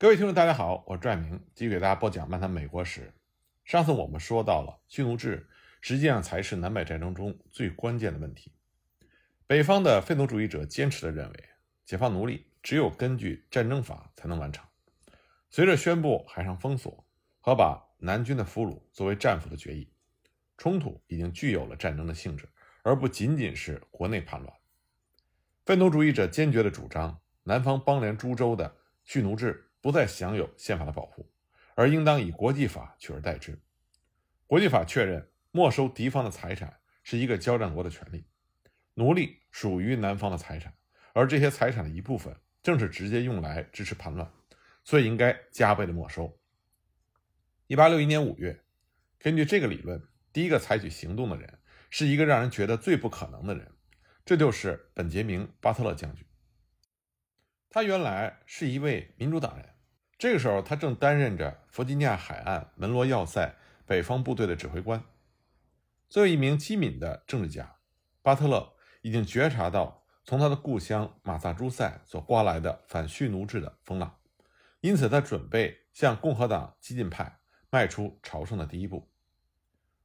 各位听众，大家好，我是拽明，继续给大家播讲漫谈美国史。上次我们说到了蓄奴制，实际上才是南北战争中最关键的问题。北方的废奴主义者坚持的认为，解放奴隶只有根据战争法才能完成。随着宣布海上封锁和把南军的俘虏作为战俘的决议，冲突已经具有了战争的性质，而不仅仅是国内叛乱。废奴主义者坚决地主张，南方邦联诸州的蓄奴制不再享有宪法的保护，而应当以国际法取而代之。国际法确认，没收敌方的财产是一个交战国的权利，奴隶属于南方的财产，而这些财产的一部分正是直接用来支持叛乱，所以应该加倍的没收。一八六一年五月，根据这个理论，第一个采取行动的人是一个让人觉得最不可能的人。这就是本杰明·巴特勒将军。他原来是一位民主党人，这个时候他正担任着弗吉尼亚海岸门罗要塞北方部队的指挥官。作为一名机敏的政治家，巴特勒已经觉察到从他的故乡马萨诸塞所刮来的反蓄奴制的风浪，因此他准备向共和党激进派迈出朝圣的第一步。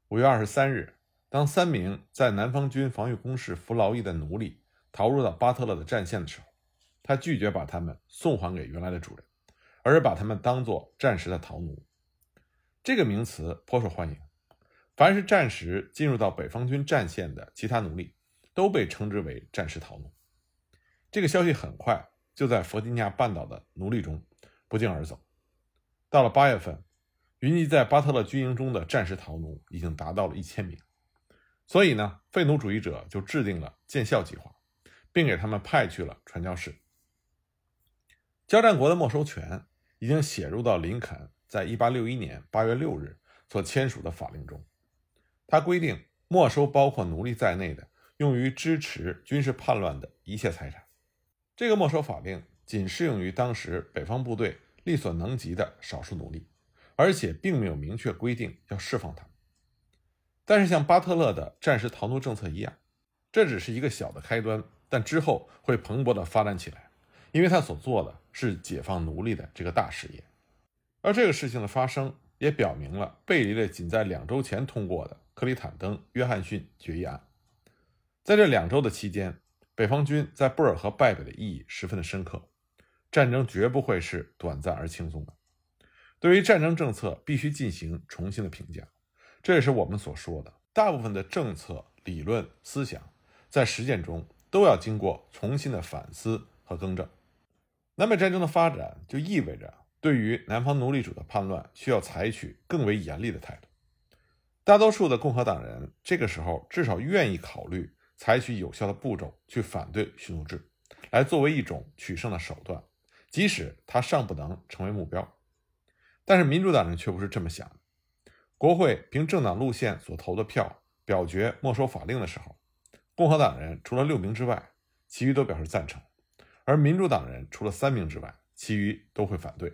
五月二十三日。当三名在南方军防御工事服劳役的奴隶逃入到巴特勒的战线的时候，他拒绝把他们送还给原来的主人，而是把他们当作战时的逃奴。这个名词颇受欢迎。凡是战时进入到北方军战线的其他奴隶，都被称之为战时逃奴。这个消息很快就在弗吉尼亚半岛的奴隶中不胫而走。到了八月份，云集在巴特勒军营中的战时逃奴已经达到了一千名。所以呢，废奴主义者就制定了建校计划，并给他们派去了传教士。交战国的没收权已经写入到林肯在1861年8月6日所签署的法令中。他规定没收包括奴隶在内的用于支持军事叛乱的一切财产。这个没收法令仅适用于当时北方部队力所能及的少数奴隶，而且并没有明确规定要释放他们。但是，像巴特勒的战时逃奴政策一样，这只是一个小的开端，但之后会蓬勃地发展起来，因为他所做的是解放奴隶的这个大事业。而这个事情的发生，也表明了背离了仅在两周前通过的克里坦登约翰逊决议案。在这两周的期间，北方军在布尔河败北的意义十分的深刻。战争绝不会是短暂而轻松的，对于战争政策必须进行重新的评价。这也是我们所说的，大部分的政策、理论、思想，在实践中都要经过重新的反思和更正。南北战争的发展就意味着，对于南方奴隶主的叛乱，需要采取更为严厉的态度。大多数的共和党人这个时候至少愿意考虑采取有效的步骤去反对蓄奴制，来作为一种取胜的手段，即使它尚不能成为目标。但是民主党人却不是这么想的。国会凭政党路线所投的票表决没收法令的时候，共和党人除了六名之外，其余都表示赞成；而民主党人除了三名之外，其余都会反对。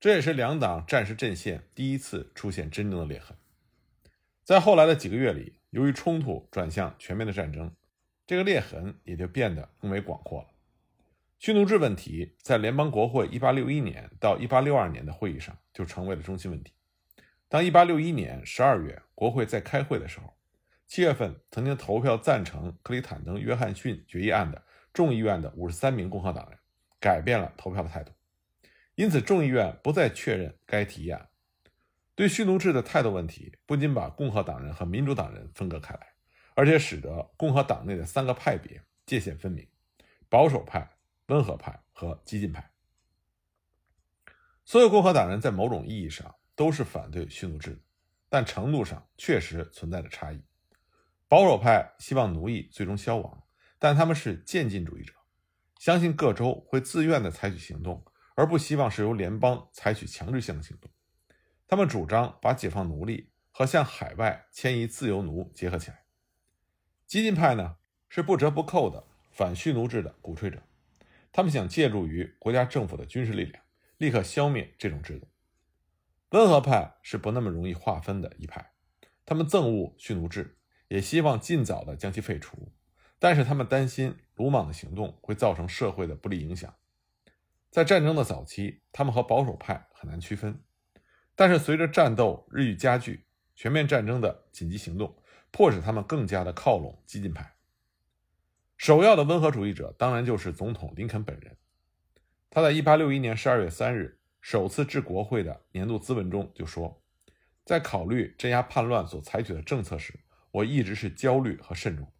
这也是两党战时阵线第一次出现真正的裂痕。在后来的几个月里，由于冲突转向全面的战争，这个裂痕也就变得更为广阔了。蓄奴制问题在联邦国会1861年到1862年的会议上就成为了中心问题。当1861年12月国会在开会的时候，7月份曾经投票赞成克里坦登约翰逊决议案的众议院的53名共和党人改变了投票的态度，因此众议院不再确认该提案。对蓄奴制的态度问题不仅把共和党人和民主党人分割开来，而且使得共和党内的三个派别界限分明：保守派、温和派和激进派。所有共和党人在某种意义上。都是反对蓄奴制的，但程度上确实存在着差异。保守派希望奴役最终消亡，但他们是渐进主义者，相信各州会自愿地采取行动，而不希望是由联邦采取强制性的行动。他们主张把解放奴隶和向海外迁移自由奴结合起来。激进派呢，是不折不扣的反蓄奴制的鼓吹者，他们想借助于国家政府的军事力量，立刻消灭这种制度。温和派是不那么容易划分的一派，他们憎恶蓄奴制，也希望尽早的将其废除，但是他们担心鲁莽的行动会造成社会的不利影响。在战争的早期，他们和保守派很难区分。但是随着战斗日益加剧，全面战争的紧急行动迫使他们更加的靠拢激进派。首要的温和主义者当然就是总统林肯本人。他在1861年12月3日首次致国会的年度咨文中就说：“在考虑镇压叛乱所采取的政策时，我一直是焦虑和慎重，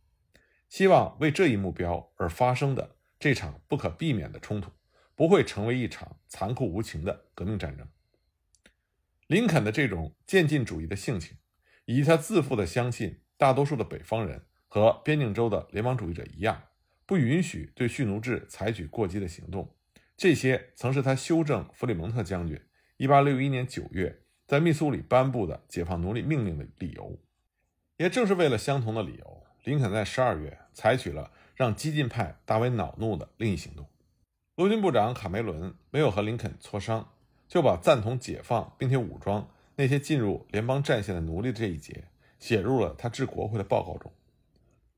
希望为这一目标而发生的这场不可避免的冲突。”不会成为一场残酷无情的革命战争。林肯的这种渐进主义的性情，以及他自负的相信大多数的北方人和边境州的联邦主义者一样，不允许对蓄奴制采取过激的行动，这些曾是他修正弗里蒙特将军1861年9月在密苏里颁布的解放奴隶命令的理由。也正是为了相同的理由，林肯在12月采取了让激进派大为恼怒的另一行动。陆军部长卡梅伦没有和林肯磋商，就把赞同解放并且武装那些进入联邦战线的奴隶这一节写入了他致国会的报告中。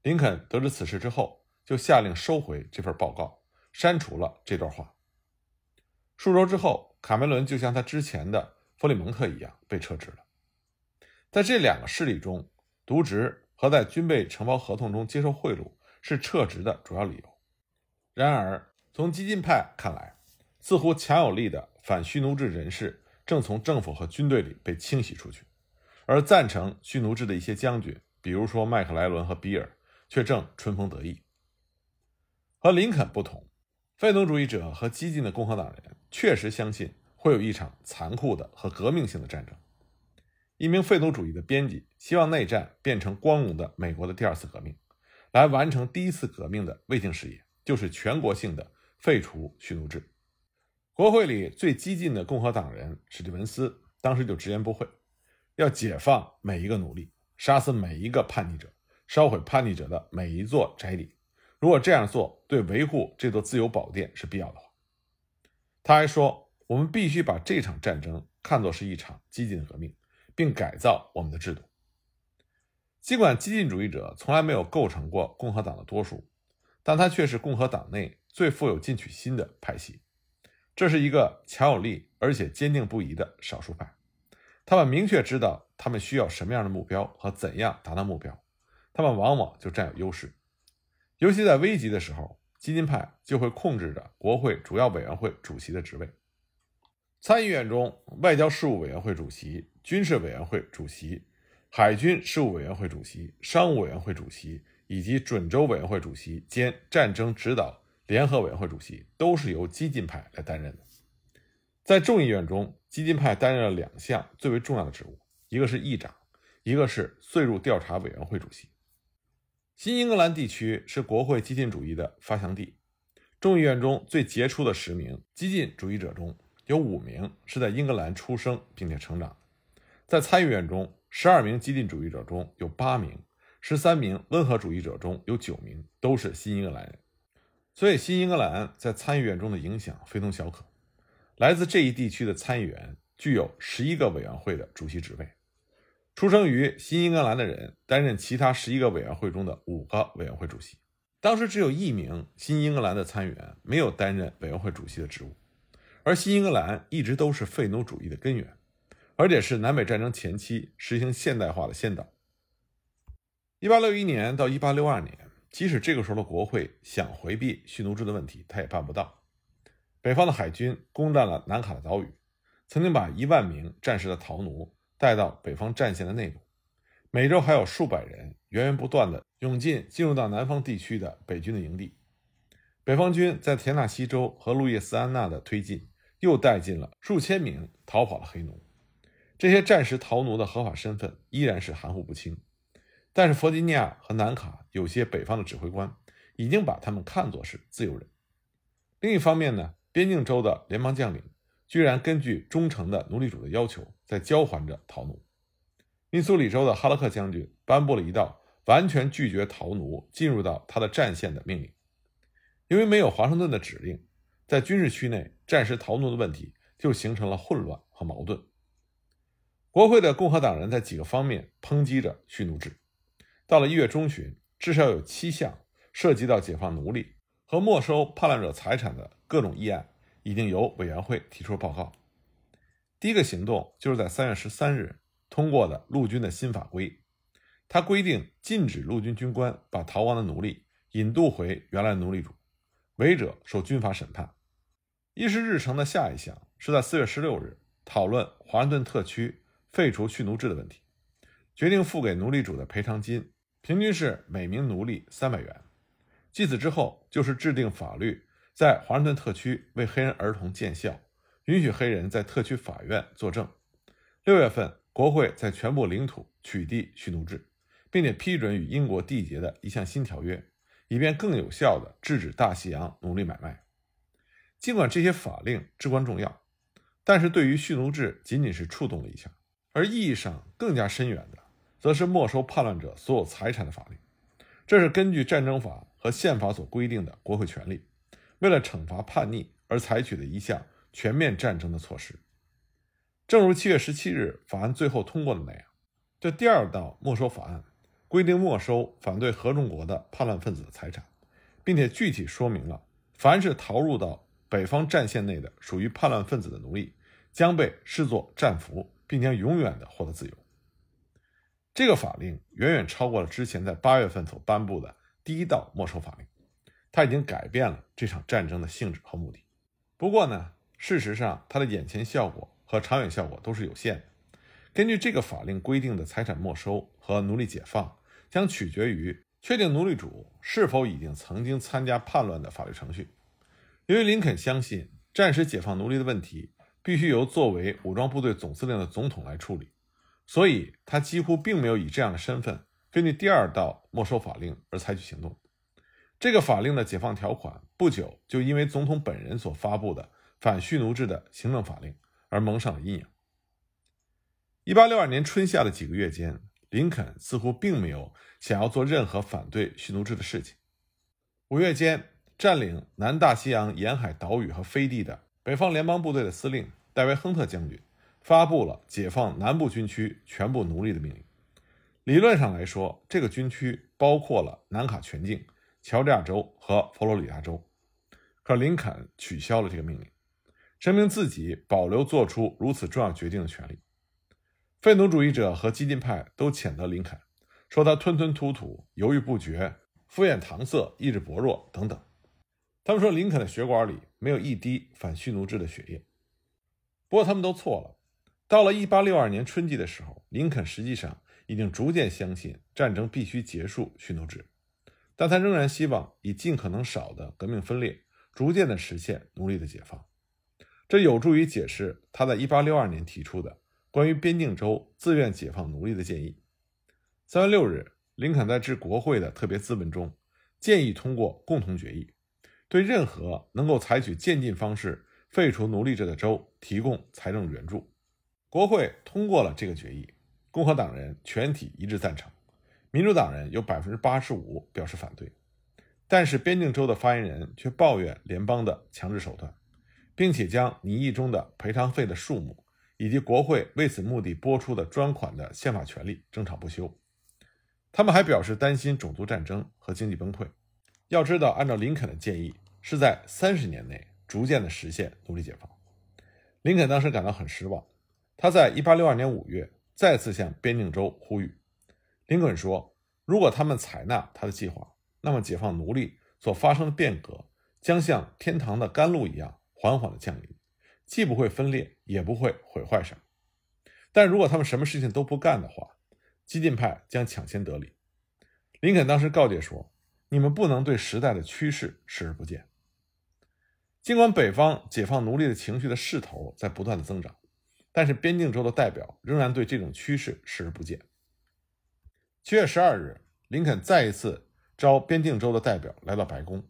林肯得知此事之后，就下令收回这份报告，删除了这段话。数周之后，卡梅伦就像他之前的弗里蒙特一样被撤职了。在这两个事例中，渎职和在军备承包合同中接受贿赂是撤职的主要理由。然而，从激进派看来，似乎强有力的反蓄奴制人士正从政府和军队里被清洗出去，而赞成蓄奴制的一些将军，比如说麦克莱伦和比尔，却正春风得意。和林肯不同，废奴主义者和激进的共和党人确实相信会有一场残酷的和革命性的战争。一名废奴主义的编辑希望内战变成光荣的美国的第二次革命，来完成第一次革命的未竟事业，就是全国性的。废除蓄奴制，国会里最激进的共和党人史蒂文斯当时就直言不讳，要解放每一个奴隶，杀死每一个叛逆者，烧毁叛逆者的每一座宅邸。如果这样做对维护这座自由宝殿是必要的话，他还说，我们必须把这场战争看作是一场激进的革命，并改造我们的制度。尽管激进主义者从来没有构成过共和党的多数，但他却是共和党内。最富有进取心的派系，这是一个强有力而且坚定不移的少数派。他们明确知道他们需要什么样的目标和怎样达到目标，他们往往就占有优势。尤其在危急的时候，激进派就会控制着国会主要委员会主席的职位。参议院中，外交事务委员会主席、军事委员会主席、海军事务委员会主席、商务委员会主席以及准州委员会主席兼战争指导。联合委员会主席都是由激进派来担任的。在众议院中，激进派担任了两项最为重要的职务，一个是议长，一个是税入调查委员会主席。新英格兰地区是国会激进主义的发祥地。众议院中最杰出的十名激进主义者中有五名是在英格兰出生并且成长。在参议院中，十二名激进主义者中有八名，十三名温和主义者中有九名都是新英格兰人。所以，新英格兰在参议院中的影响非同小可。来自这一地区的参议员具有十一个委员会的主席职位。出生于新英格兰的人担任其他十一个委员会中的五个委员会主席。当时只有一名新英格兰的参议员没有担任委员会主席的职务。而新英格兰一直都是废奴主义的根源，而且是南北战争前期实行现代化的先导。一八六一年到一八六二年。即使这个时候的国会想回避蓄奴制的问题，他也办不到。北方的海军攻占了南卡的岛屿，曾经把一万名战时的逃奴带到北方战线的内部。每周还有数百人源源不断地涌进进入到南方地区的北军的营地。北方军在田纳西州和路易斯安那的推进，又带进了数千名逃跑的黑奴。这些战时逃奴的合法身份依然是含糊不清。但是弗吉尼亚和南卡有些北方的指挥官已经把他们看作是自由人。另一方面呢，边境州的联邦将领居然根据忠诚的奴隶主的要求，在交还着逃奴。密苏里州的哈勒克将军颁布了一道完全拒绝逃奴进入到他的战线的命令。因为没有华盛顿的指令，在军事区内战时逃奴的问题就形成了混乱和矛盾。国会的共和党人在几个方面抨击着蓄奴制。到了一月中旬，至少有七项涉及到解放奴隶和没收叛乱者财产的各种议案，已经由委员会提出报告。第一个行动就是在三月十三日通过的陆军的新法规，它规定禁止陆军军官把逃亡的奴隶引渡回原来奴隶主，违者受军法审判。议事日程的下一项是在四月十六日讨论华盛顿特区废除蓄奴制的问题，决定付给奴隶主的赔偿金平均是每名奴隶三百元。继此之后，就是制定法律，在华盛顿特区为黑人儿童建校，允许黑人在特区法院作证。六月份，国会在全部领土取缔蓄奴制，并且批准与英国缔结的一项新条约，以便更有效地制止大西洋奴隶买卖。尽管这些法令至关重要，但是对于蓄奴制仅仅是触动了一下，而意义上更加深远的，则是没收叛乱者所有财产的法令。这是根据战争法。和宪法所规定的国会权利，为了惩罚叛逆而采取的一项全面战争的措施。正如七月十七日法案最后通过的那样，这第二道没收法案规定没收反对合众国的叛乱分子的财产，并且具体说明了，凡是逃入到北方战线内的属于叛乱分子的奴隶，将被视作战俘，并将永远的获得自由。这个法令远远超过了之前在八月份所颁布的。第一道没收法令，它已经改变了这场战争的性质和目的。不过呢，事实上它的眼前效果和长远效果都是有限的。根据这个法令规定的财产没收和奴隶解放，将取决于确定奴隶主是否已经曾经参加叛乱的法律程序。由于林肯相信暂时解放奴隶的问题必须由作为武装部队总司令的总统来处理，所以他几乎并没有以这样的身份。根据第二道没收法令而采取行动，这个法令的解放条款不久就因为总统本人所发布的反蓄奴制的行政法令而蒙上了阴影。一八六二年春夏的几个月间，林肯似乎并没有想要做任何反对蓄奴制的事情。五月间，占领南大西洋沿海岛屿和飞地的北方联邦部队的司令戴维·亨特将军发布了解放南部军区全部奴隶的命令。理论上来说，这个军区包括了南卡全境、乔治亚州和佛罗里达州。可林肯取消了这个命令，声明自己保留做出如此重要决定的权利。废奴主义者和激进派都谴责林肯，说他吞吞吐吐、犹豫不决、敷衍搪塞、意志薄弱等等。他们说林肯的血管里没有一滴反蓄奴制的血液。不过他们都错了。到了1862年春季的时候，林肯实际上。已经逐渐相信战争必须结束蓄奴制，但他仍然希望以尽可能少的革命分裂，逐渐的实现奴隶的解放。这有助于解释他在1862年提出的关于边境州自愿解放奴隶的建议。3月6日，林肯在致国会的特别咨文中建议通过共同决议，对任何能够采取渐进方式废除奴隶制的州提供财政援助。国会通过了这个决议。共和党人全体一致赞成，民主党人有百分之八十五表示反对，但是边境州的发言人却抱怨联邦的强制手段，并且将拟议中的赔偿费的数目以及国会为此目的拨出的专款的宪法权利争吵不休。他们还表示担心种族战争和经济崩溃。要知道，按照林肯的建议，是在三十年内逐渐的实现奴隶解放。林肯当时感到很失望，他在一八六二年五月。再次向边境州呼吁，林肯说：“如果他们采纳他的计划，那么解放奴隶所发生的变革将像天堂的甘露一样缓缓地降临，既不会分裂，也不会毁坏什么。但如果他们什么事情都不干的话，激进派将抢先得利。”林肯当时告诫说：“你们不能对时代的趋势视而不见。”尽管北方解放奴隶的情绪的势头在不断的增长。但是边境州的代表仍然对这种趋势视而不见。七月十二日，林肯再一次招边境州的代表来到白宫。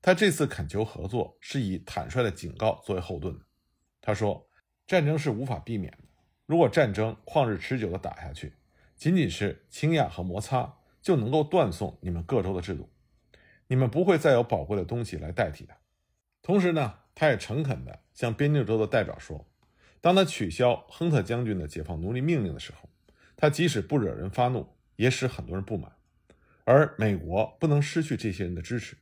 他这次恳求合作是以坦率的警告作为后盾的。他说：“战争是无法避免的。如果战争旷日持久地打下去，仅仅是倾轧和摩擦就能够断送你们各州的制度，你们不会再有宝贵的东西来代替它。”同时呢，他也诚恳地向边境州的代表说。当他取消亨特将军的解放奴隶命令的时候，他即使不惹人发怒，也使很多人不满。而美国不能失去这些人的支持。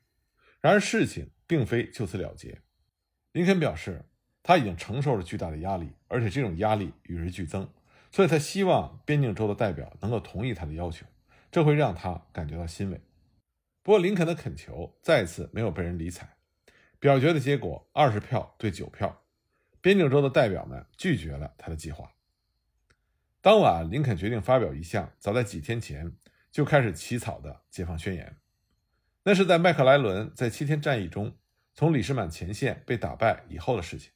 然而事情并非就此了结。林肯表示，他已经承受了巨大的压力，而且这种压力与日俱增，所以他希望边境州的代表能够同意他的要求，这会让他感觉到欣慰。不过，林肯的恳求再次没有被人理睬。表决的结果，二十票对九票，边境州的代表们拒绝了他的计划。当晚，林肯决定发表一项早在几天前就开始起草的解放宣言。那是在麦克莱伦在七天战役中从李士满前线被打败以后的事情。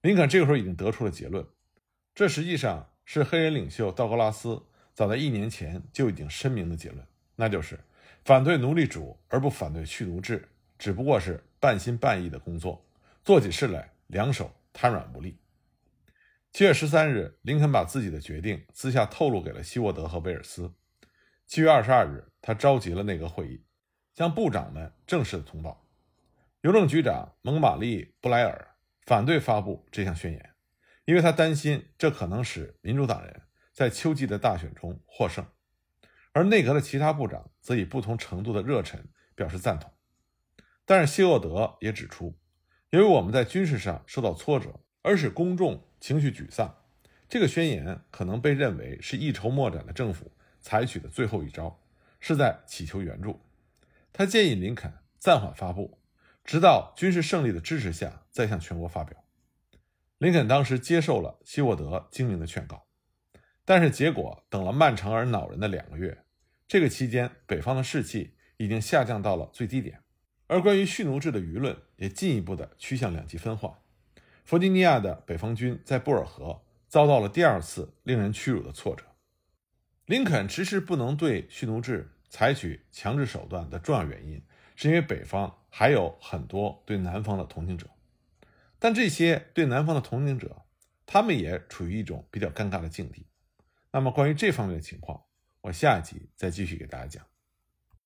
林肯这个时候已经得出了结论，这实际上是黑人领袖道格拉斯早在一年前就已经声明的结论，那就是反对奴隶主而不反对蓄奴制，只不过是。半心半意的工作，做起事来两手瘫软无力。七月十三日，林肯把自己的决定私下透露给了希沃德和威尔斯。七月二十二日，他召集了内阁会议，向部长们正式通报。邮政局长蒙马利·布莱尔反对发布这项宣言，因为他担心这可能使民主党人在秋季的大选中获胜。而内阁的其他部长则以不同程度的热忱表示赞同。但是谢沃德也指出，由于我们在军事上受到挫折，而使公众情绪沮丧，这个宣言可能被认为是一筹莫展的政府采取的最后一招，是在乞求援助。他建议林肯暂缓发布，直到军事胜利的支持下再向全国发表。林肯当时接受了希沃德精明的劝告，但是结果等了漫长而恼人的两个月，这个期间北方的士气已经下降到了最低点。而关于蓄奴制的舆论也进一步的趋向两极分化。弗吉尼亚的北方军在布尔河遭到了第二次令人屈辱的挫折。林肯迟迟不能对蓄奴制采取强制手段的重要原因，是因为北方还有很多对南方的同情者。但这些对南方的同情者，他们也处于一种比较尴尬的境地。那么关于这方面的情况，我下一集再继续给大家讲。